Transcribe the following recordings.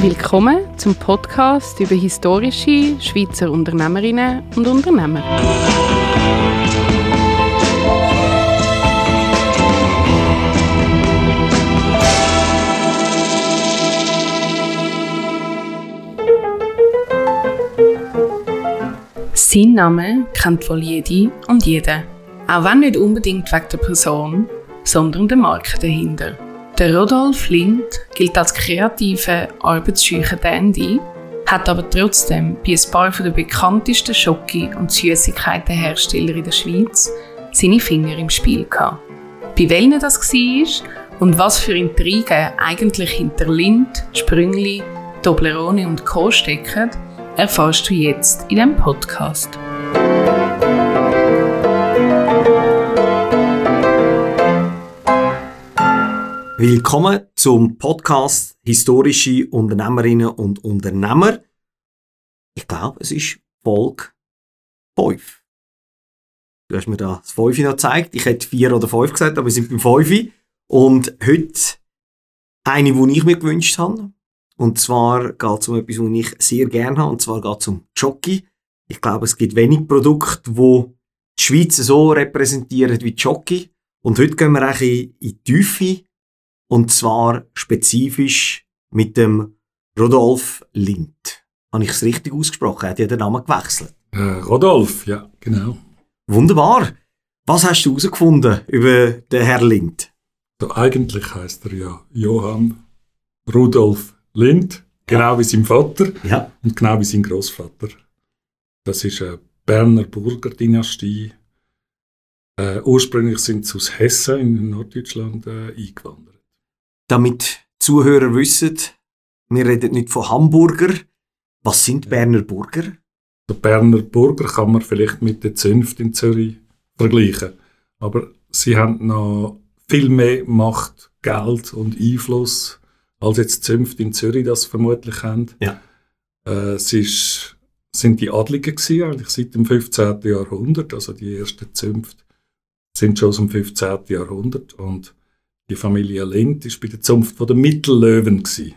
Willkommen zum Podcast über historische Schweizer Unternehmerinnen und Unternehmer. Sein Name kennt wohl jede und jeder. Auch wenn nicht unbedingt wegen der Person, sondern der Marke dahinter. Der Rodolf Lind gilt als kreative, arbeitsscheuche Dandy, hat aber trotzdem bei ein paar der bekanntesten Schoki- und Süßigkeitenhersteller in der Schweiz seine Finger im Spiel gehabt. Bei welchen das war und was für Intrigen eigentlich hinter Lind, Sprüngli, Toblerone und Co. stecken, erfährst du jetzt in diesem Podcast. Willkommen zum Podcast Historische Unternehmerinnen und Unternehmer. Ich glaube, es ist Folge 5. Du hast mir da das 5 noch gezeigt. Ich hätte 4 oder 5 gesagt, aber wir sind beim 5. Und heute eine, die ich mir gewünscht habe. Und zwar geht es um etwas, was ich sehr gerne habe. Und zwar geht es um Jockey. Ich glaube, es gibt wenig Produkte, die die Schweiz so repräsentieren wie Jockey. Und heute gehen wir eigentlich in die Tiefe und zwar spezifisch mit dem Rodolf Lind. Habe ich es richtig ausgesprochen? Er hat ja den Namen gewechselt. Äh, Rodolf, ja, genau. Wunderbar. Was hast du herausgefunden über den Herr Lind? So, eigentlich heißt er ja Johann Rudolf Lind, genau ja. wie sein Vater ja. und genau wie sein Großvater. Das ist eine Berner Burgerdynastie. Äh, ursprünglich sind sie aus Hessen in Norddeutschland äh, eingewandert damit Zuhörer wissen, wir reden nicht von Hamburger. Was sind Berner Burger? Der Berner Burger kann man vielleicht mit der Zünft in Zürich vergleichen. Aber sie haben noch viel mehr Macht, Geld und Einfluss, als jetzt Zünft in Zürich das vermutlich haben. Ja. Äh, es ist, sind die Adligen gewesen, eigentlich seit dem 15. Jahrhundert. Also die ersten Zünfte sind schon aus dem 15. Jahrhundert. Und die Familie Lind war bei der Zunft der Mittellöwen. Gewesen.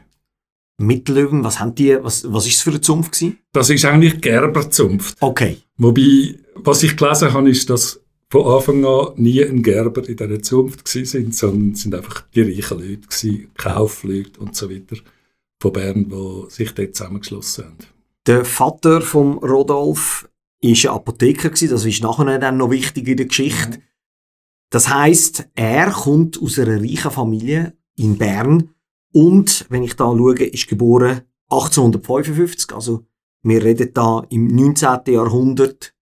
Mittellöwen, was haben die, was, was ist das für eine Zunft gewesen? Das ist eigentlich Gerberzunft. Okay. Wobei, was ich gelesen habe, ist, dass von Anfang an nie ein Gerber in dieser Zunft sind, sondern es sind einfach die reichen Leute gewesen, Kaufleute und so weiter von Bern, die sich dort zusammengeschlossen haben. Der Vater von Rodolf war ein Apotheker, das ist nachher dann noch wichtig in der Geschichte. Mhm. Das heißt, er kommt aus einer reichen Familie in Bern und, wenn ich da schaue, ist geboren 1855. Also, wir reden da im 19. Jahrhundert,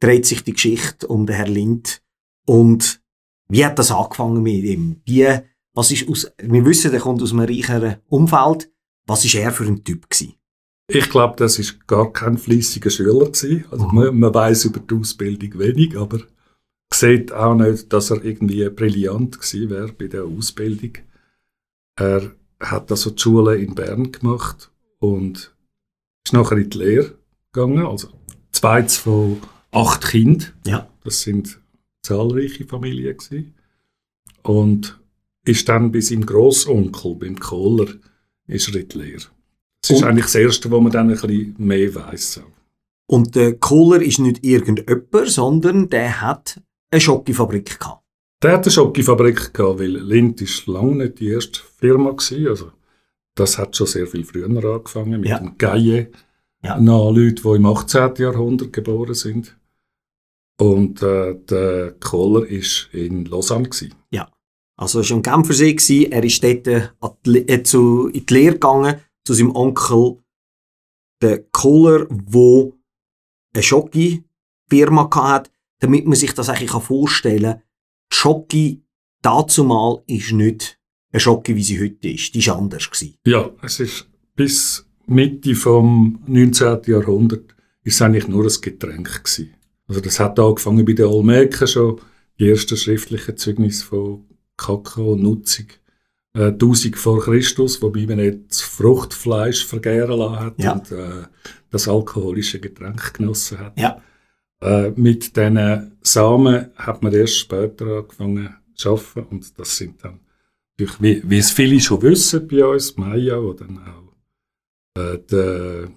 dreht sich die Geschichte um den Herrn Lind. Und wie hat das angefangen mit ihm? Wie, was ist aus, wir wissen, er kommt aus einem reicheren Umfeld. Was ist er für ein Typ gewesen? Ich glaube, das ist gar kein fließiger Schüler gewesen. Also, mhm. man, man weiß über die Ausbildung wenig, aber sieht auch nicht, dass er irgendwie brillant gewesen wäre bei der Ausbildung. Er hat also die Schule in Bern gemacht und ist nachher in die Lehre gegangen. Also zweites von acht Kindern. Ja. Das sind zahlreiche Familien gewesen. Und ist dann bei seinem Großonkel, beim Kohler, ist er in die Lehre. Das ist und? eigentlich das Erste, wo man dann ein bisschen mehr weiss. Und der Kohler ist nicht irgendjemand, sondern der hat eine Schokofabrik gehabt. Der hat eine Schokofabrik gehabt, weil Lind ist lange nicht die erste Firma gewesen. Also das hat schon sehr viel früher angefangen mit ja. dem Gaille. Ja. Leute, die im 18. Jahrhundert geboren sind. Und äh, der Kohler war in Lausanne. Gewesen. Ja, also er war am Genfersee. Gewesen. Er ist dort äh, äh, zu, in die Lehre gegangen zu seinem Onkel, der Kohler, der eine Schoki-Firma hatte damit man sich das eigentlich vorstellen kann, die Schocke dazumal ist nicht eine Schocke, wie sie heute ist. Die war anders. Gewesen. Ja, es ist bis Mitte vom 19. Jahrhundert ist es eigentlich nur ein Getränk gewesen. Also das hat angefangen bei den Olmeken schon, die ersten schriftlichen Zeugnisse von Kakao-Nutzung. Äh, 1000 vor Christus, wobei man das Fruchtfleisch vergären lassen hat ja. und äh, das alkoholische Getränk genossen hat. Ja. Äh, mit diesen Samen hat man erst später angefangen zu arbeiten und das sind dann, wie, wie es viele schon wissen bei uns, Maya, die dann auch äh, der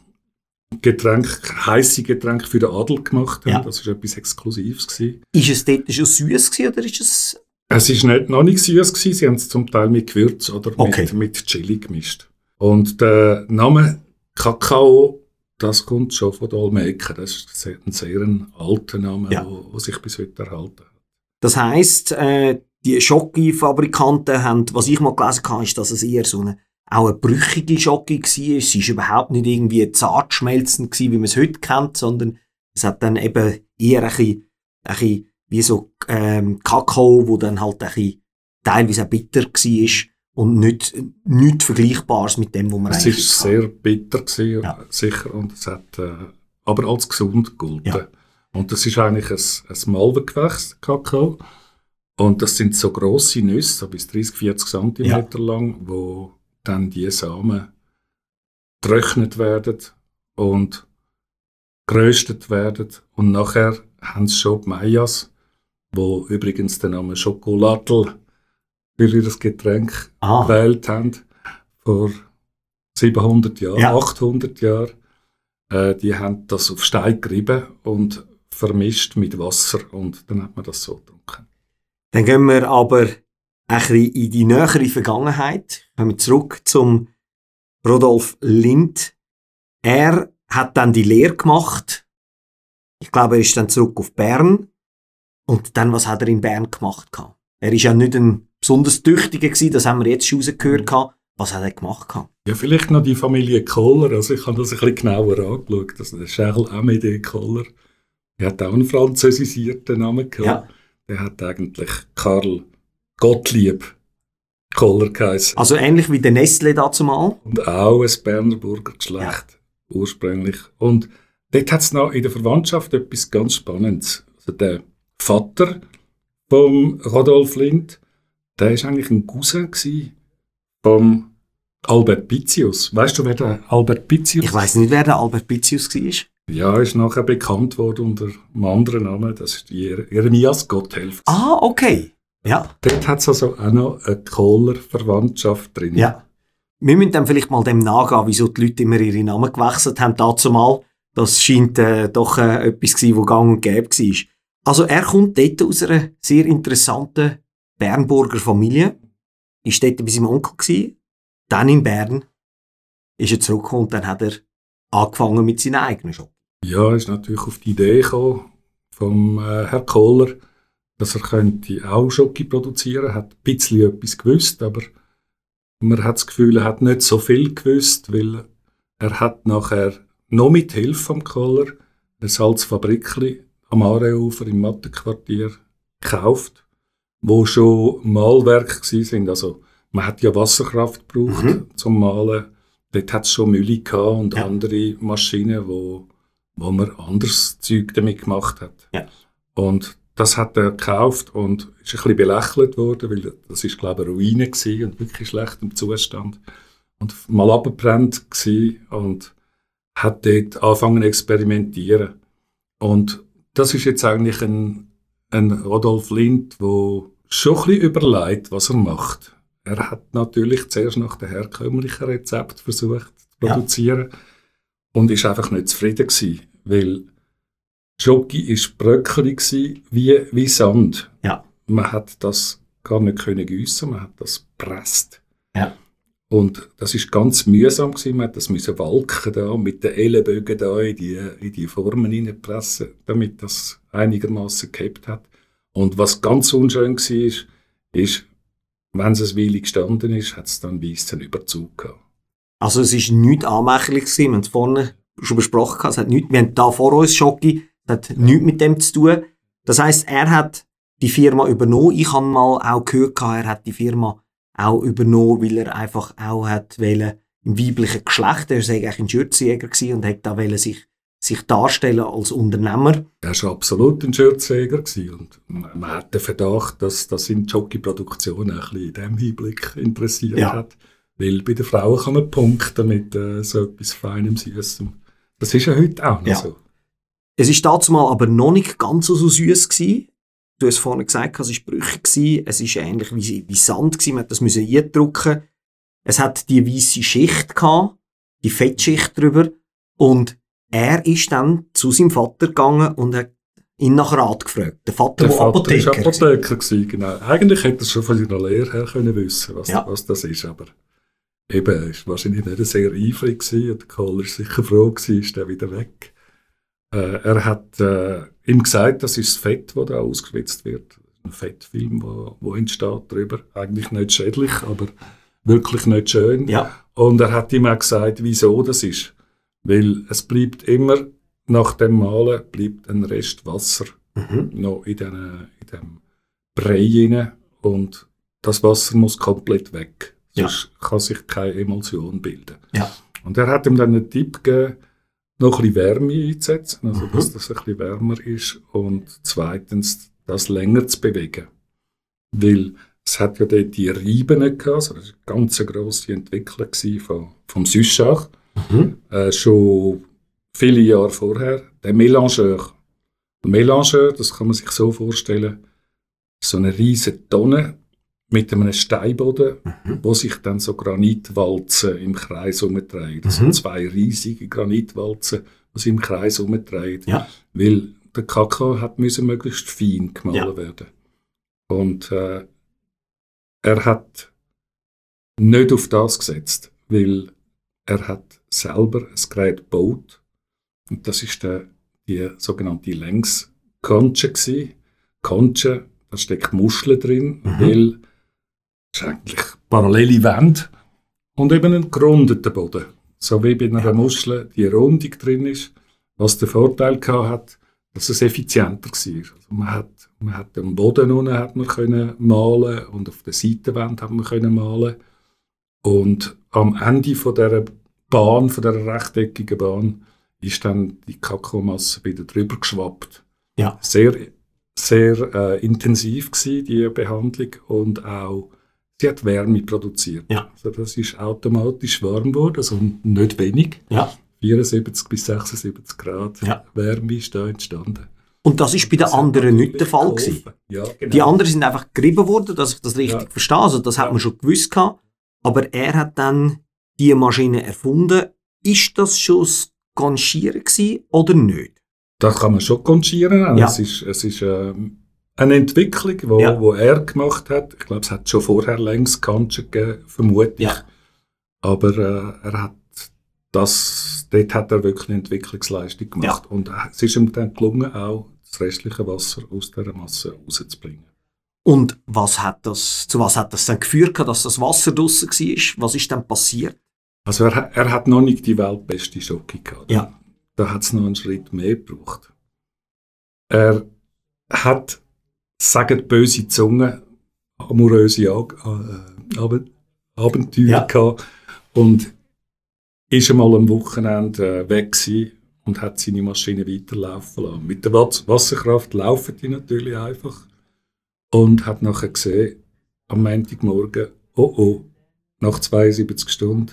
Getränk, heiße Getränk für den Adel gemacht haben. Ja. Das war etwas Exklusives. Gewesen. Ist es dort schon süß gewesen, oder ist es... Es ist nicht, noch nicht süß gewesen. Sie haben es zum Teil mit Gewürz oder Okay. mit, mit Chili gemischt. Und der Name Kakao, das kommt schon von der Olmeca. Das ist sehr- ein sehr alter Name, Ja. wo, wo sich bis heute erhalten hat. Das heisst, äh, die Schoki-Fabrikanten haben, was ich mal gelesen habe, ist, dass es eher so eine, auch eine brüchige Schoki war. Sie ist überhaupt nicht irgendwie zart schmelzend gewesen, wie man es heute kennt, sondern es hat dann eben eher ein bisschen, ein bisschen wie so ähm, Kakao, wo dann halt ein bisschen teilweise auch bitter war und nicht, nicht Vergleichbares mit dem, was man Es eigentlich ist kann. sehr bitter gewesen, Ja. sicher, und es hat äh, aber als gesund gegolten. Ja. Und das ist eigentlich ein, ein Malvengewächs, Kakao. Und das sind so grosse Nüsse, so bis 30, 40 Zentimeter lang, wo dann die Samen getrocknet werden und geröstet werden. Und nachher haben sie schon die Mayas, wo übrigens den Namen Schokolatel für ihr Getränk Ah, gewählt haben, vor 700 Jahren, Ja. 800 Jahren. Äh, die haben das auf Stein gerieben und vermischt mit Wasser und dann hat man das so getrunken. Dann gehen wir aber ein bisschen in die nähere Vergangenheit. Kommen wir zurück zum Rodolf Lind. Er hat dann die Lehre gemacht. Ich glaube, er ist dann zurück auf Bern. Und dann, was hat er in Bern gemacht? Er ist ja nicht ein besonders Tüchtiger gewesen, das haben wir jetzt schon rausgehört. gehabt. Was hat er gemacht? Ja, vielleicht noch die Familie Kohler. Also ich habe das ein bisschen genauer angeschaut. Das ist der Charles Amédée Kohler. Der hat auch einen französisierten Namen gehabt. Ja. Der hat eigentlich Karl Gottlieb Kohler geheißen. Also ähnlich wie der Nestle dazu mal. Und auch ein Berner Burgergeschlecht ursprünglich. Und dort hat es noch in der Verwandtschaft etwas ganz Spannendes. Also der Vater vom Rodolf Lind, der ist eigentlich ein Cousin vom Albert Pizzius. Weißt du, wer der Albert Pizzius Ich weiß nicht, wer der Albert Pizzius war. Ja, ist nachher bekannt worden unter einem anderen Namen. Das ist Jer- Jeremias Gotthelf. Ah, okay. Ja. Dort hat es also auch noch eine Kohler-Verwandtschaft drin. Ja. Wir müssen dann vielleicht mal dem nachgehen, wieso die Leute immer ihre Namen gewechselt haben. Dazu mal, das scheint äh, doch äh, etwas zu sein, wo gang und gäbe war. Also er kommt dort aus einer sehr interessanten Bernburger Familie. Ist dort bei seinem Onkel gewesen. Dann in Bern ist er zurückgekommen und dann hat er angefangen mit seinem eigenen Shop. Ja, ist natürlich auf die Idee gekommen vom äh, Herr Kohler, dass er könnte auch Schoki produzieren, hat ein bisschen etwas gewusst, aber man hat das Gefühl, er hat nicht so viel gewusst, weil er hat nachher noch mit Hilfe vom Kohler ein Salzfabrikli am Aareufer im Mattenquartier gekauft, wo schon Mahlwerke gsi sind. Also man hat ja Wasserkraft gebraucht Mhm. zum Malen. Dort hat es schon Mühle gehabt und Ja. andere Maschinen, wo wo man anderes Zeug damit gemacht hat. Ja. Und das hat er gekauft und ist ein bisschen belächelt worden, weil das ist glaube ich eine Ruine gewesen und wirklich schlecht im Zustand und mal abgebrannt gewesen und hat dort angefangen zu experimentieren. Und das ist jetzt eigentlich ein, ein Rodolf Lind, wo schon ein bisschen überlegt, was er macht. Er hat natürlich zuerst nach dem herkömmlichen Rezept versucht zu Ja. produzieren und ist einfach nicht zufrieden gewesen, weil Schoki ist bröckelig wie, wie Sand. Ja. Man hat das gar nicht können gießen, man hat das presst. Ja. Und das ist ganz mühsam gewesen. Man hat das müssen walken da mit den Ellenbögen da in die, in die Formen hineinpressen, damit das einigermaßen gehabt hat. Und was ganz unschön war, ist, ist, wenn es ein Weile gestanden ist, hat es dann weißen Überzug gehabt. Also es ist nichts anmächerlich gewesen. Wir haben es vorne schon besprochen. Es hat nichts, wir haben da vor uns Schocki. Es hat nichts mit dem zu tun. Das heisst, er hat die Firma übernommen. Ich habe mal auch gehört, er hat die Firma auch übernommen, weil er einfach auch hat wollen, im weiblichen Geschlecht, er sei eigentlich ein Schürzjäger gewesen und hat da wollen sich, sich darstellen als Unternehmer. Er war absolut ein Schürzjäger gewesen und man hat den Verdacht, dass das in Jockey-Produktion ein bisschen in diesem Hinblick interessiert Ja. hat. Weil bei den Frauen kann man punkten mit äh, so etwas Feinem, Süßem. Das ist ja heute auch noch Ja. so. Es ist dazu mal aber noch nicht ganz so süß gewesen. Du hast vorhin gesagt, es war brüchig. gewesen. Es ist ähnlich wie, wie Sand gewesen. Man hat das müssen eindrücken. Es hat die weiße Schicht gehabt. die Fettschicht drüber und er ist dann zu seinem Vater gegangen und hat ihn nach Rat gefragt. Der Vater, Der der Vater Apotheker. war Apotheker, gewesen, genau. Eigentlich hätte er schon von seiner Lehre her können wissen was, Ja. was das ist, aber eben, er war wahrscheinlich nicht sehr eifrig gewesen und Kohler war sicher froh gewesen, ist er wieder weg. Äh, er hat äh, ihm gesagt, das ist das Fett, das da ausgeschwitzt wird. Ein Fettfilm, wo, wo entsteht darüber. Eigentlich nicht schädlich, aber wirklich nicht schön. Ja. Und er hat ihm auch gesagt, wieso das ist. Weil es bleibt immer, nach dem Malen, bleibt ein Rest Wasser Mhm. noch in, den, in dem Brei rein und das Wasser muss komplett weg. Ja. Sonst kann sich keine Emulsion bilden. Ja. Und er hat ihm dann einen Tipp gegeben, noch ein bisschen Wärme einzusetzen, also Mhm. dass das ein bisschen wärmer ist und zweitens das länger zu bewegen. Weil es hat ja dort die Reiben gehabt, also das war eine ganz grosse Entwicklung gewesen vom, Süschach, Mhm. äh, schon viele Jahre vorher, der Mélangeur. Der Mélangeur, das kann man sich so vorstellen, so eine riesige Tonne mit einem Steinboden, Mhm. wo sich dann so Granitwalzen im Kreis umdrehen. Das Mhm. sind zwei riesige Granitwalzen, die sich im Kreis umdrehen. Ja. Weil der Kakao hat müssen möglichst fein gemahlen Ja. werden. Und äh, er hat nicht auf das gesetzt, weil er hat selber ein Gerät gebaut. Und das ist der, die sogenannte Längskonche. Konche, da steckt Muscheln drin, Mhm. weil ist eigentlich parallele Wände und eben ein gerundeter Boden. So wie bei einer Ja. Muschel die Rundung drin ist, was den Vorteil hat, dass es effizienter war. Also man hat, man hat am Boden unten hat man können malen und auf der Seitenwand hat man können malen und am Ende von der Bahn, von der rechteckigen Bahn, ist dann die Kakaomasse wieder drüber geschwappt. Ja. Sehr, sehr äh, intensiv gsi die Behandlung und auch sie hat Wärme produziert. Ja. Also das ist automatisch warm geworden, also nicht wenig. Ja. 74 bis 76 Grad Ja. Wärme ist da entstanden. Und das ist bei den anderen nicht der Fall gewesen. Ja, genau. Die anderen sind einfach gerieben worden, dass ich das richtig Ja. verstehe. Also das hat man schon gewusst gehabt. Aber er hat dann die Maschine erfunden. Ist das schon das gewesen oder nicht? Das kann man schon konchieren. Ja. Es ist, es ist ähm, eine Entwicklung, wo, Ja. wo er gemacht hat. Ich glaube, es hat schon vorher längst Kanchen gegeben, vermute ich. Ja. Aber äh, er hat das, dort hat er wirklich eine Entwicklungsleistung gemacht. Und äh, es ist ihm dann gelungen, auch das restliche Wasser aus dieser Masse rauszubringen. Und was hat das, zu was hat das dann geführt, dass das Wasser draussen war? Was ist dann passiert? Also er, er hat noch nicht die weltbeste Schocke gehabt. Ja. Da hat es noch einen Schritt mehr gebraucht. Er hat, sagen böse Zunge, amoröse Ag äh, Ab Abenteuer Ja. gehabt und ist einmal am Wochenende äh, weg gewesen und hat seine Maschine weiterlaufen lassen. Mit der Was- Wasserkraft laufen die natürlich einfach und hat nachher gesehen, am Montagmorgen, oh oh, nach 72 Stunden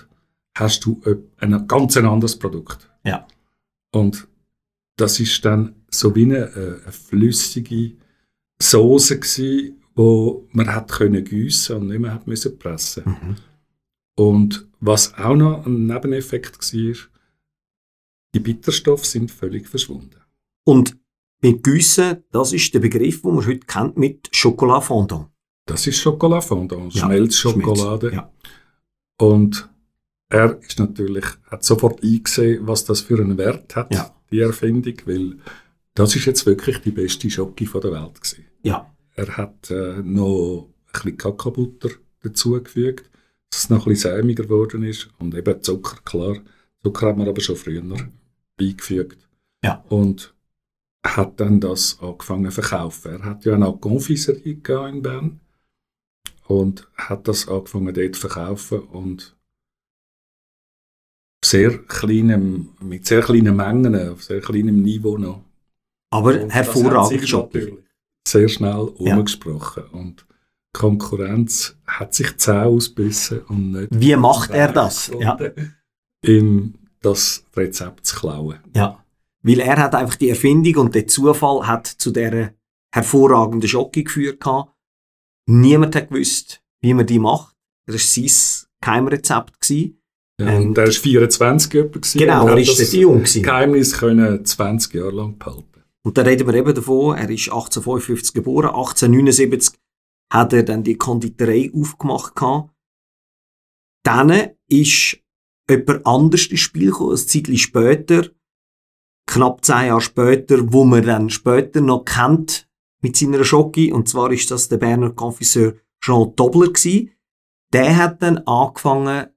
hast du ein ganz anderes Produkt. Ja. Und das ist dann so wie eine, äh, eine flüssige Soße gsi, wo man hat können gießen und nicht mehr hat müssen pressen. Mhm. Und was auch noch ein Nebeneffekt war, die Bitterstoffe sind völlig verschwunden. Und mit Güssen, das ist der Begriff, den man heute kennt mit Chocolat Fondant. Das ist Schokoladfondant, Ja, Schmelzschokolade. Schmelz, Ja. Und er ist natürlich, hat sofort eingesehen, was das für einen Wert hat, Ja. die Erfindung, weil das ist jetzt wirklich die beste Schocke von der Welt gewesen. ja. Er hat äh, noch ein bisschen Kakaobutter dazugefügt, dass es noch ein bisschen sämiger geworden ist und eben Zucker, klar. Zucker hat man aber schon früher beigefügt. Ja. Und hat dann das angefangen zu verkaufen. Er hat ja auch Confiserie in Bern und hat das angefangen dort zu verkaufen und sehr kleinem, mit sehr kleinen Mengen, auf sehr kleinem Niveau noch. Aber Und das hat hervorragend natürlich Sehr schnell Ja. umgesprochen. Und die Konkurrenz hat sich zäh ausbissen und nicht. Wie macht er das? Ja. Ihm das Rezept zu klauen. Ja. Weil er hat einfach die Erfindung und der Zufall hat zu dieser hervorragenden Schocke geführt. gehabt. Niemand hat gewusst, wie man die macht. Das war sein Geheimrezept. gewesen. Ja, Ähm, und der war 24 etwa gewesen Genau, und er das dort jung gewesen. Geheimnis können 20 Jahre lang behalten. Und da reden wir eben davon, er ist 1855 geboren, 1879 hat er dann die Konditorei aufgemacht gehabt. Dann ist jemand anders ins Spiel gekommen, ein Zeitchen später, knapp zehn Jahre später, wo man dann später noch kennt mit seiner Schocke, und zwar ist das der Berner Confiseur Jean Dobler gewesen. Der hat dann angefangen,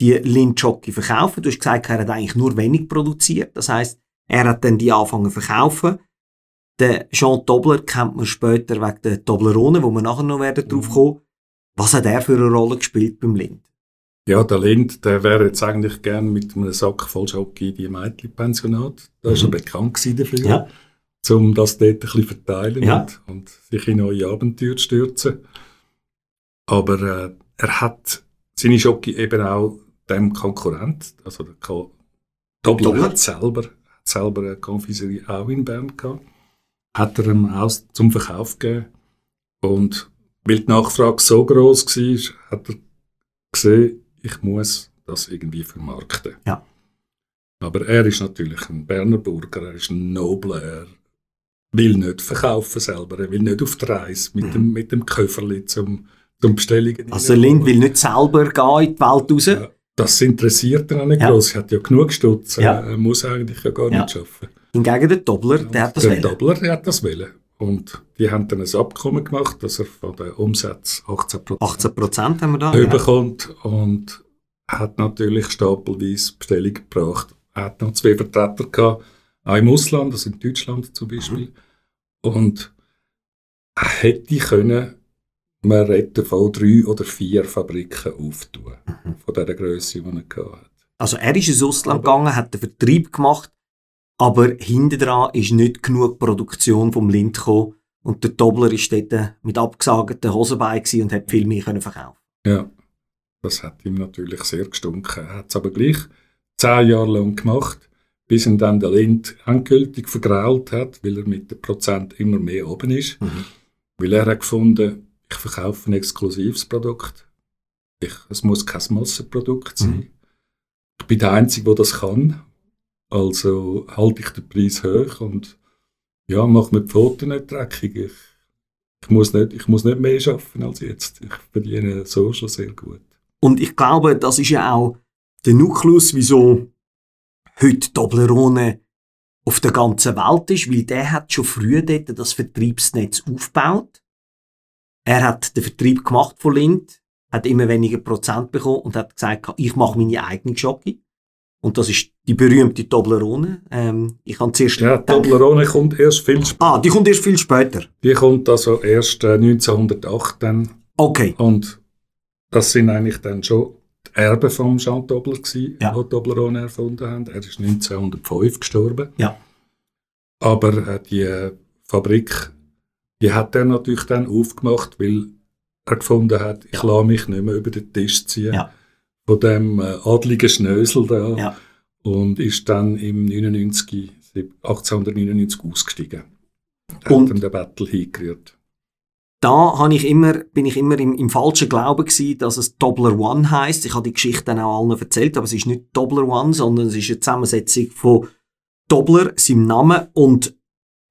die Lindschocke zu verkaufen. Du hast gesagt, er hat eigentlich nur wenig produziert. Das heißt, er hat dann die angefangen zu verkaufen. Den Jean Dobler kennt man später wegen der Toblerone, wo wir nachher noch werden drauf kommen. Was hat er für eine Rolle gespielt beim Lind? Ja, der Lind, der wäre jetzt eigentlich gern mit einem Sack voll Schocke in die Mädchenpensionat. Da war er Mhm. bekannt gewesen dafür. Ja. Um das dort ein bisschen verteilen Ja. und, und sich in neue Abenteuer zu stürzen. Aber äh, er hat seine Schocke eben auch dem Konkurrent, also der Ko hat selber, hat selber eine Konfiserie auch in Bern gehabt, hat er ihm auch zum Verkauf gegeben. Und weil die Nachfrage so groß war, hat er gesehen, ich muss das irgendwie vermarkten. Ja. Aber er ist natürlich ein Berner Bürger, er ist ein Nobler, er will nicht verkaufen selber, er will nicht auf die Reise mit, dem, mit dem Köfferli zum, zum Bestellungen. Mhm. Also Lind will nicht selber gehen in die Welt raus. Ja, Das interessiert ihn auch nicht Ja. groß. Er hat ja genug Stutz. Ja. Er muss eigentlich ja gar Ja. nicht arbeiten. Hingegen der Dobler, der hat das der wollen. Dobler, der hat das wollen. Und die haben dann ein Abkommen gemacht, dass er von den Umsatz 18 18 Prozent haben wir da. Ja. überkommt und hat natürlich stapelweise Bestellung gebracht. Er hat noch zwei Vertreter gehabt, auch im Ausland, also in Deutschland zum Beispiel. Und er hätte können, man redet von drei oder vier Fabriken auftun, von dieser Größe, die er gehabt hat. Also er ist ins Ausland gegangen, hat den Vertrieb gemacht, aber hinten dran ist nicht genug Produktion vom Lind gekommen und der Dobler ist dort mit abgesagten Hosenbeinen und hat viel mehr können verkaufen. Ja, das hat ihm natürlich sehr gestunken. Er hat es aber gleich zehn Jahre lang gemacht, bis ihn dann der Lind endgültig vergrault hat, weil er mit den Prozent immer mehr oben ist. Mhm. Weil er hat gefunden, ich verkaufe ein exklusives Produkt. Ich, es muss kein Massenprodukt sein. Mhm. Ich bin der Einzige, der das kann. Also halte ich den Preis hoch und ja, mache mir die Pfoten nicht dreckig. Ich, ich, muss nicht, ich muss nicht mehr arbeiten als jetzt. Ich verdiene so schon sehr gut. Und ich glaube, das ist ja auch der Nukleus, wieso heute Toblerone auf der ganzen Welt ist, weil der hat schon früh dort das Vertriebsnetz aufgebaut. Er hat den Vertrieb gemacht von Lind, hat immer weniger Prozent bekommen und hat gesagt, ich mache meine eigene Schocke. Und das ist die berühmte Toblerone. Ähm, ich habe zuerst Ja, Toblerone kommt erst viel später. Ah, die kommt erst viel später. Die kommt also erst äh, 1908 dann Okay. Und das sind eigentlich dann schon die Erben von Jean Tobler gewesen, Ja. die Toblerone erfunden haben. Er ist 1905 gestorben. Ja. Aber äh, die äh, Fabrik, die hat er natürlich dann aufgemacht, weil er gefunden hat, ich Ja. lasse mich nicht mehr über den Tisch ziehen Ja. Von dem äh, adligen Schnösel da. Ja. Und ist dann im 99, 1899 ausgestiegen. Und Und- hat den Battle hingerührt. da ich immer, bin ich immer im, im falschen Glauben gewesen, dass es Dobler One heißt. Ich habe die Geschichte dann auch allen erzählt, aber es ist nicht Dobler One, sondern es ist eine Zusammensetzung von Dobler, seinem Namen, und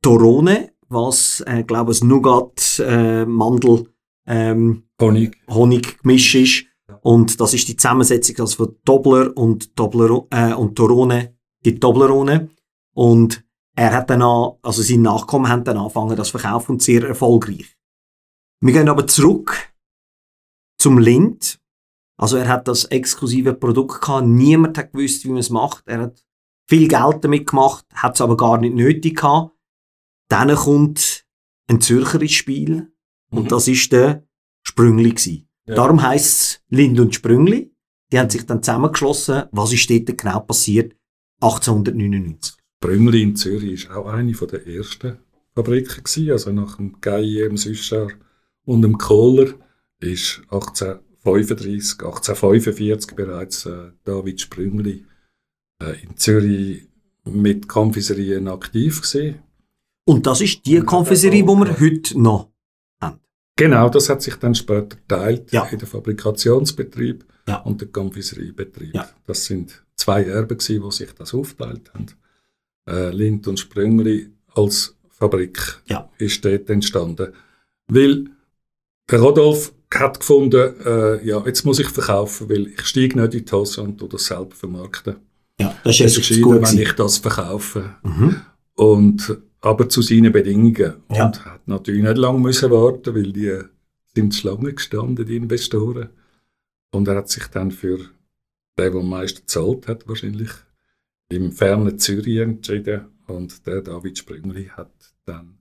Torone, was, äh, glaube ich, Nougat, äh, Mandel, ähm, Honig. Honig gemisch ist. Und das ist die Zusammensetzung also von Dobler und, Tobler, äh, und Torone, die Toblerone. Und er hat dann an, also seine Nachkommen haben dann angefangen, das zu verkaufen und sehr erfolgreich. Wir gehen aber zurück zum Lind. Also er hat das exklusive Produkt gehabt. Niemand hat gewusst, wie man es macht. Er hat viel Geld damit gemacht, hat es aber gar nicht nötig gehabt. Dann kommt ein Zürcher ins Spiel. Und Mhm. das ist der Sprüngli gsi. Ja. Darum heisst es Lind und Sprüngli. Die haben sich dann zusammengeschlossen. Was ist dort genau passiert? 1899. Brüngli in Zürich war auch eine von der ersten Fabriken. Gewesen. Also nach dem Geier, dem Süscher und dem Kohler ist 1835, 1845 bereits äh, David Sprüngli äh, in Zürich mit Konfiserien aktiv gewesen. Und das ist die Konfiserie, die wir heute noch. Genau, das hat sich dann später geteilt Ja. in den Fabrikationsbetrieb Ja. und den Konfiseriebetrieb. Ja. Das sind zwei Erben, gewesen, die sich das aufteilt haben. Äh, Lind und Sprüngli als Fabrik Ja. ist dort entstanden. Weil der Rodolf hat gefunden, äh, ja, jetzt muss ich verkaufen, weil ich steige nicht in die Hose und das selber vermarkten. Ja, das ist ist jetzt gut, wenn ich das verkaufe. Mhm. Und, aber zu seinen Bedingungen. Ja. Und hat natürlich nicht lange müssen warten, weil die sind Schlange gestanden, die Investoren. Und er hat sich dann für den, der am meisten gezahlt hat, wahrscheinlich, im fernen Zürich entschieden. Und der David Sprüngli hat dann eine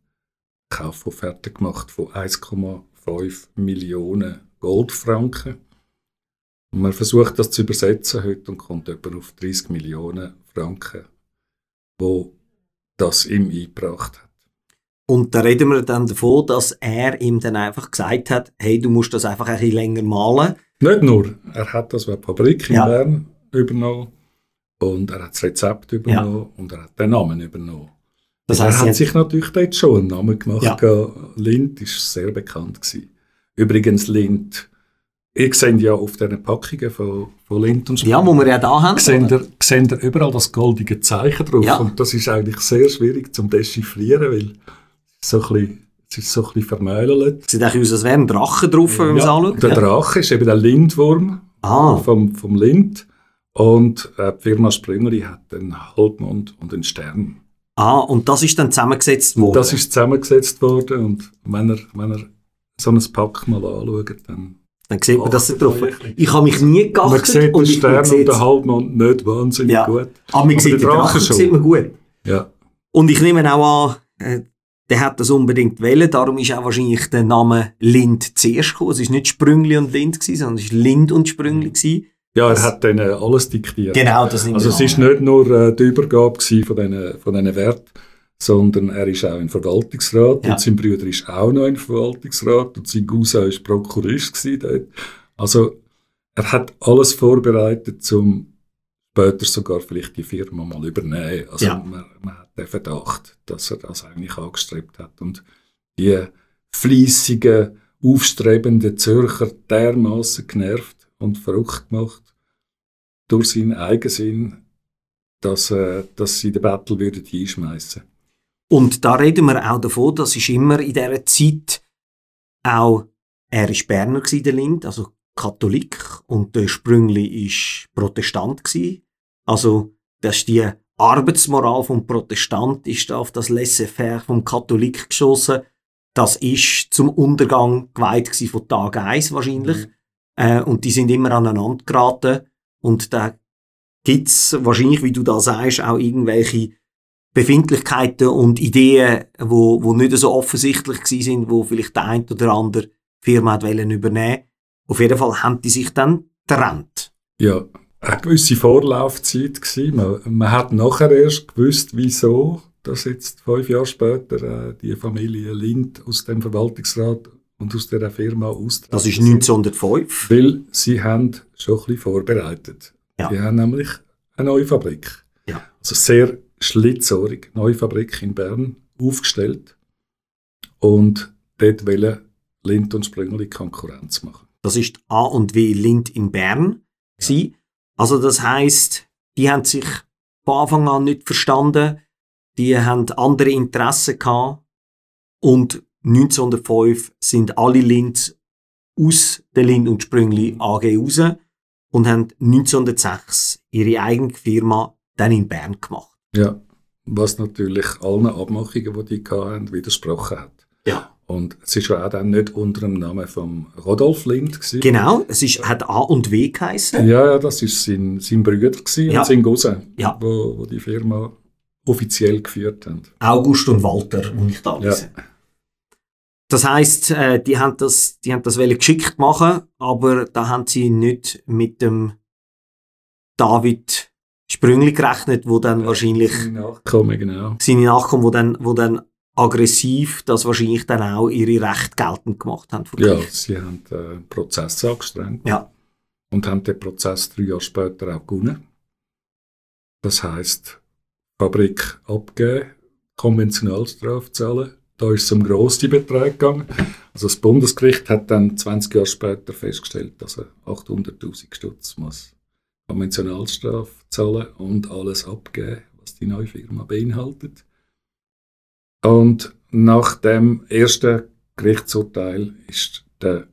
Kaufofferte gemacht von 1,5 Millionen Goldfranken. Und man versucht das zu übersetzen heute und kommt etwa auf 30 Millionen Franken, wo das ihm eingebracht hat. Und da reden wir dann davon, dass er ihm dann einfach gesagt hat, hey, du musst das einfach ein bisschen länger malen. Nicht nur, er hat das bei der Fabrik in Ja. Bern übernommen und er hat das Rezept übernommen und er hat den Namen übernommen. Das er heisst, hat sich natürlich dort schon einen Namen gemacht. Ja. Lind ist sehr bekannt gewesen. Übrigens Lind, ihr seht ja auf diesen Packungen von, von Lind und ja, wo wir ja da haben. seht ihr, seht ihr überall das goldige Zeichen drauf. Ja. Und das ist eigentlich sehr schwierig zum Dechiffrieren, weil es so ein bisschen, es ist so ein bisschen vermäulert. Sieht eigentlich aus, als wäre ein Drache drauf, wenn man es anschaut. der. Drache ist eben der Lindwurm Ah, vom, vom Lind. Und äh, die Firma Sprüngli hat einen Halbmond und einen Stern. ah, und das ist dann zusammengesetzt worden. Das ist zusammengesetzt worden und wenn er, wenn er so ein Pack mal anschaut, dann dann sieht man das da Achtet drauf. Ich habe mich nie geachtet. man sieht und den Stern man und den Halbmond nicht wahnsinnig Ja. gut. Aber man sieht den den Drachen schon. sieht man gut. Ja, Und ich nehme auch an, äh, der hat das unbedingt wählen, darum ist auch wahrscheinlich der Name Lind zuerst gekommen. Es ist nicht Sprüngli und Lind gewesen, sondern es ist Lind und Sprüngli gewesen. ja er Das- hat denen alles diktiert. Genau, das nimmt Also es ist an. nicht nur äh, die Übergabe von diesen von diesen Werten, sondern er ist auch im Verwaltungsrat Ja. und sein Bruder ist auch noch im Verwaltungsrat und sein Cousin ist Prokurist gewesen. Also er hat alles vorbereitet, um später sogar vielleicht die Firma mal übernehmen. Also Ja. man, man hat den Verdacht, dass er das eigentlich angestrebt hat und die fleissigen, aufstrebenden Zürcher dermaßen genervt und verrückt gemacht durch seinen Eigensinn, dass, äh, dass sie den Battle würden einschmeißen. Und da reden wir auch davon, das ist immer in dieser Zeit auch, er ist Berner gewesen, der Lind, also Katholik, und der Sprüngli ist Protestant gewesen. Also, das ist die Arbeitsmoral vom Protestant ist auf das Laissez-faire vom Katholik geschossen. Das ist zum Untergang geweiht gewesen von Tag 1 wahrscheinlich. Äh, und die sind immer aneinander geraten. Und da gibt's wahrscheinlich, wie du da sagst, auch irgendwelche Befindlichkeiten und Ideen, wo, wo nicht so offensichtlich sind, wo vielleicht der ein oder andere Firma hat übernehmen. Auf jeden Fall haben die sich dann getrennt. Ja, eine gewisse Vorlaufzeit gewesen. Man, man hat nachher erst gewusst, wieso, dass jetzt fünf Jahre später äh, die Familie Lind aus dem Verwaltungsrat und aus der Firma austreten. Das ist sind. 1905. Weil sie haben schon ein bisschen vorbereitet. Ja. Sie haben nämlich eine neue Fabrik. Ja. Also sehr schlitzohrig, neue Fabrik in Bern aufgestellt. Und dort wollen Lind und Sprüngli Konkurrenz machen. Das ist A und W Lind in Bern. gsi. Also das heißt, die haben sich von Anfang an nicht verstanden. Die haben andere Interessen gehabt. Und 1905 sind alle Linds aus der Lind und Sprüngli AG raus und haben 1906 ihre eigene Firma dann in Bern gemacht. Ja, was natürlich allen Abmachungen, die die hatten, widersprochen hat. Ja. Und es ja auch dann nicht unter dem Namen von Rodolf Lind gewesen. Genau, es ist, hat A und W geheißen. Ja, ja, das ist sein, sein Bruder gewesen Ja. und sein Cousin, Ja. wo, wo die Firma offiziell geführt haben. August und Walter, wo ich da Ja. Das heisst, äh, die haben das, die haben das geschickt machen, aber da haben sie nicht mit dem David Sprüngli gerechnet, wo dann wahrscheinlich Nachkommen, genau. seine Nachkommen, wo dann, wo dann aggressiv das wahrscheinlich dann auch ihre Rechte geltend gemacht haben. Ja, sie haben äh, einen Prozess angestrengt ja. und haben den Prozess drei Jahre später auch gewonnen. Das heisst, Fabrik abgeben, Konventionalstrafe zahlen. Da ist es um grosse Beträge gegangen. Also das Bundesgericht hat dann 20 Jahre später festgestellt, dass er 800'000 Stutz muss Konventionalstrafe zahlen und alles abgeben, was die neue Firma beinhaltet. Und nach dem ersten Gerichtsurteil ist der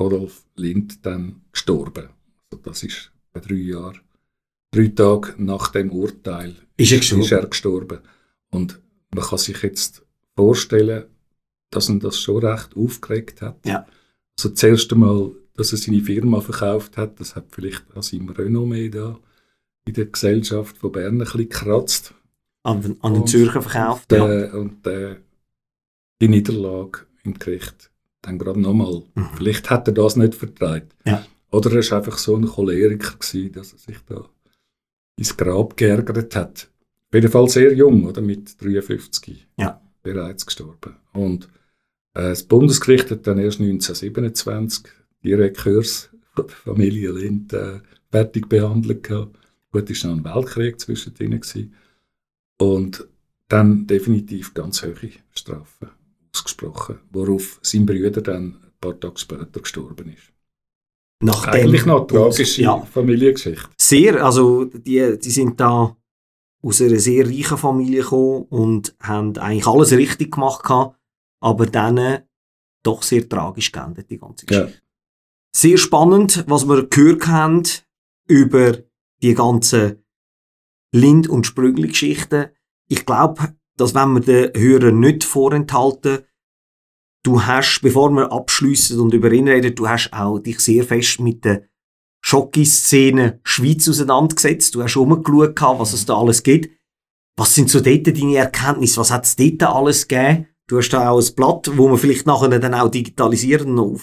Rodolf Lind dann gestorben. Also das ist bei drei Jahren, drei Tage nach dem Urteil Ist er gestorben? ist er gestorben. Und man kann sich jetzt vorstellen, dass ihn das schon recht aufgeregt hat. Ja. Also das erste Mal, dass er seine Firma verkauft hat, das hat vielleicht an seinem Renommee da in der Gesellschaft von Bern ein bisschen gekratzt. An, den- an den Und Zürcher verkauft. Ja. Der, und der, die Niederlage im Gericht dann gerade nochmal. Mhm. Vielleicht hat er das nicht vertreibt. Ja. Oder er war einfach so ein Choleriker, gewesen, dass er sich da ins Grab geärgert hat. Auf jeden Fall sehr jung, oder? Mit 53 Ja. bereits gestorben. Und äh, das Bundesgericht hat dann erst 1927 die Rekurs von der Familie Lind äh, fertig behandelt. gehabt. Gut, es war noch ein Weltkrieg zwischen ihnen. Gewesen. Und dann definitiv ganz hohe Strafen ausgesprochen, worauf sein Bruder dann ein paar Tage später gestorben ist. Nach dem Eigentlich noch eine tragische Ja, Familiengeschichte. sehr. Also, die, die sind da aus einer sehr reichen Familie gekommen und haben eigentlich alles richtig gemacht, aber dann doch sehr tragisch geendet, die ganze Ja. Sehr spannend, was wir gehört haben über die ganzen Lind- und Sprügli-Geschichten. Ich glaube, dass wenn wir den Hörern nicht vorenthalten, du hast, bevor wir abschließen und über ihn reden, du hast auch dich sehr fest mit der Schocki-Szene Schweiz auseinandergesetzt. Du hast rumgeschaut, gehabt, was es da alles gibt. Was sind so dort deine Erkenntnisse? Was hat es dort alles gegeben? Du hast da auch ein Blatt, wo man vielleicht nachher dann auch digitalisieren und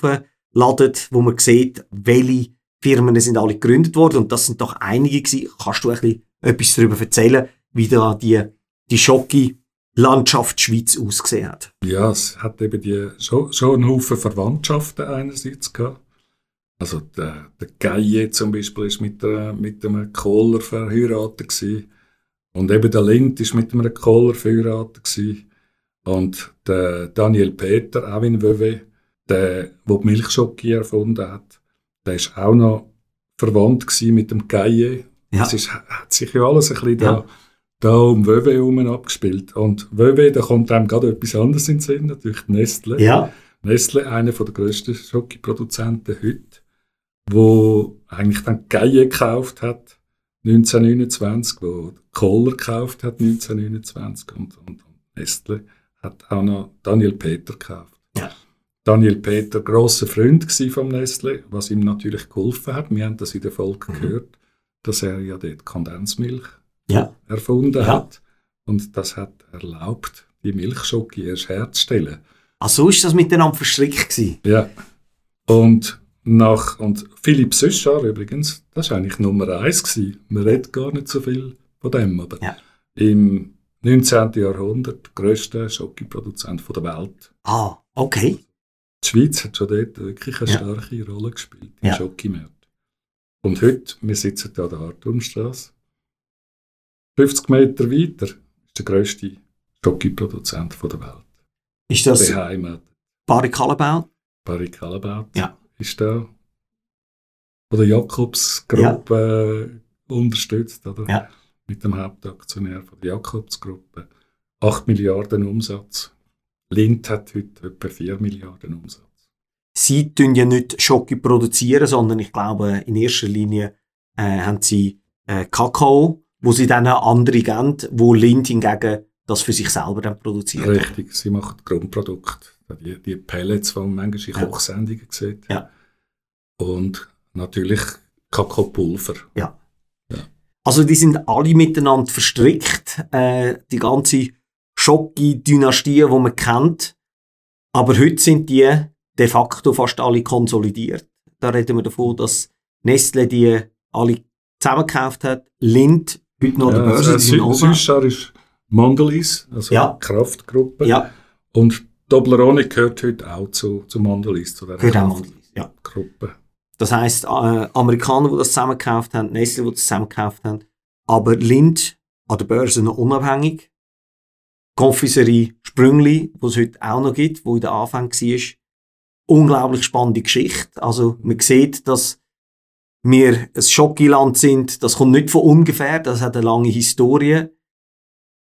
aufladen, wo man sieht, welche Firmen sind alle gegründet worden. Und das sind doch einige gewesen. Kannst du ein bisschen etwas darüber erzählen, wie da die, die Schocki-Landschaft Schweiz ausgesehen hat? Ja, es hat eben die, schon, schon einen Haufen Verwandtschaften einerseits gehabt. Also der, der Geie zum Beispiel ist mit, der, mit einem Kohler verheiratet gewesen. Und eben der Lind ist mit einem Kohler verheiratet gewesen. Und der Daniel Peter, auch in Wöwe, der, der die Milchschocke erfunden hat, der ist auch noch verwandt mit dem Geie. Ja. Es ist, hat sich ja alles ein bisschen da, Ja. da um Wöwe herum abgespielt. Und Wöwe, da kommt einem gerade etwas anderes in den Sinn, natürlich Nestle. Ja. Nestle, einer der grössten Schokoproduzenten heute, wo eigentlich dann Geie gekauft hat, 1929, wo Kohler gekauft hat, 1929 und, und, und Nestle hat auch noch Daniel Peter gekauft. Ja. Daniel Peter, grosser Freund vom Nestle, was ihm natürlich geholfen hat. Wir haben das in der Folge Mhm. gehört, dass er ja dort Kondensmilch Ja. erfunden Ja. hat und das hat erlaubt, die Milchschoki erst herzustellen. Also ist das miteinander verstrickt gewesen? Ja. Und nach, und Philipp Süschar übrigens, das war eigentlich Nummer eins gewesen. Man redet gar nicht so viel von dem, aber Ja. im 19. Jahrhundert grösster Schokoproduzent der Welt. Ah, okay. Die Schweiz hat schon dort wirklich eine Ja. starke Rolle gespielt im Ja. Schokimarkt. Und heute, wir sitzen hier an der Harturnstrasse, 50 Meter weiter ist der grösste Schokoproduzent der Welt. Ist das Beheimatet. Barry Callebaut? Barry Callebaut Ja. ist da von der Jakobsgruppe unterstützt, oder? Ja. Mit dem Hauptaktionär von der Jakobsgruppe. 8 Milliarden Umsatz. Lind hat heute etwa 4 Milliarden Umsatz. Sie tun ja nicht Schoki produzieren, sondern ich glaube, in erster Linie äh, haben sie äh, Kakao, wo sie dann an andere geben, wo Lind hingegen das für sich selber dann produziert. Richtig, sie machen Grundprodukte. Die, die Pellets, die man manchmal in Ja. Kochsendungen sieht. Ja. Und natürlich Kakaopulver. Also die sind alle miteinander verstrickt, äh, die ganze Schoki-Dynastie, die man kennt. Aber heute sind die de facto fast alle konsolidiert. Da reden wir davon, dass Nestle die alle zusammengekauft hat. Lind, heute noch an der Börse, oben. Süßschar ist Mondelez, also Ja. Kraftgruppe. Ja, Und Toblerone gehört heute auch zu, zu Mondelez, zu der gehört auch Mondelez, ja. Gruppe. Das heisst, äh, Amerikaner, die das zusammengekauft haben, Nestle, die das zusammengekauft haben, aber Lind an der Börse noch unabhängig. Confiserie Sprüngli, die es heute auch noch gibt, wo in der Anfang war, unglaublich spannende Geschichte. Also man sieht, dass wir ein Schokiland sind, das kommt nicht von ungefähr, das hat eine lange Historie.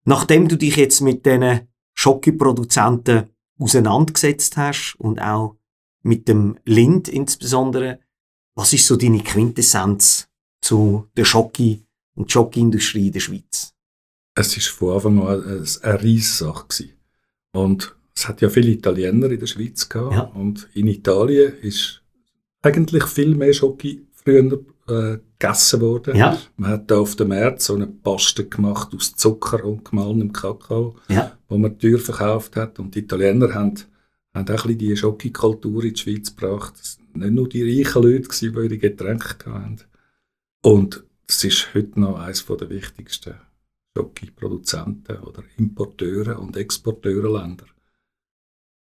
Nachdem du dich jetzt mit diesen Schoki-Produzenten auseinandergesetzt hast und auch mit dem Lind insbesondere, was ist so deine Quintessenz zu der Schoki- und Schoki-Industrie in der Schweiz? Es war von Anfang an eine, Reissache. Und es hat ja viele Italiener in der Schweiz gehabt. Ja. Und in Italien ist eigentlich viel mehr Schoki früher äh, gegessen worden. Ja. Man hat da auf dem März so eine Paste gemacht aus Zucker und gemahlenem Kakao, Ja. wo man teuer verkauft hat. Und die Italiener haben, haben auch ein bisschen die Schokikultur in die Schweiz gebracht. Es waren nicht nur die reichen Leute, gewesen, die ihre Getränke hatten. Und es ist heute noch eines der wichtigsten Schoki-Produzenten oder Importeure und Exporteurenländer.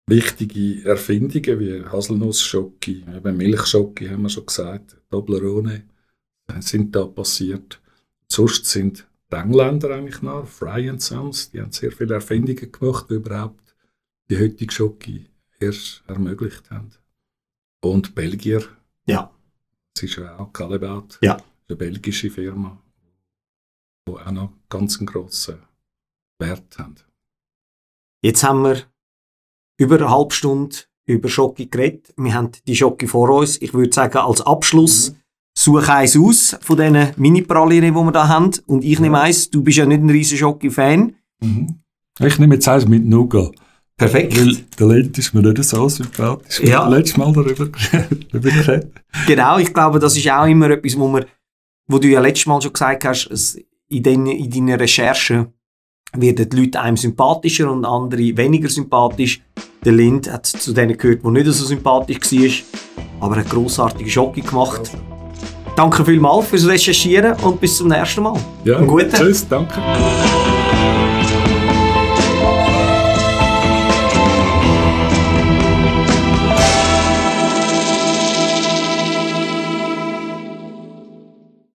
Wichtige Erfindungen wie Haselnuss-Schoki, eben Milchschoki haben wir schon gesagt, Toblerone sind da passiert. Sonst sind die Engländer eigentlich noch, Fry Sons, die haben sehr viele Erfindungen gemacht, die überhaupt die heutige Schoki erst ermöglicht haben. Und Belgier, Ja. das ist ja auch Callebaut, Ja. eine belgische Firma, die auch noch ganz einen grossen Wert haben. Jetzt haben wir über eine halbe Stunde über Schoki geredet. Wir haben die Schoki vor uns. Ich würde sagen, als Abschluss suche eins aus von diesen Mini-Pralinen, die wir da haben. Und ich nehme eins. Du bist ja nicht ein riesen Schoki-Fan. Ich nehme jetzt eins mit Nougat. Perfekt. Weil der Lent ist mir nicht so sympathisch. Wir Ja. haben letztes Mal darüber, darüber geredet. Genau, ich glaube, das ist auch immer etwas, wo, wir, wo du ja letztes Mal schon gesagt hast, es, in, den, in deinen Recherchen werden die Leute einem sympathischer und andere weniger sympathisch. Der Lind hat zu denen gehört, der nicht so sympathisch war, aber hat grossartige Schocke gemacht. Danke vielmals fürs Recherchieren und bis zum nächsten Mal. Ja, guten. tschüss, danke.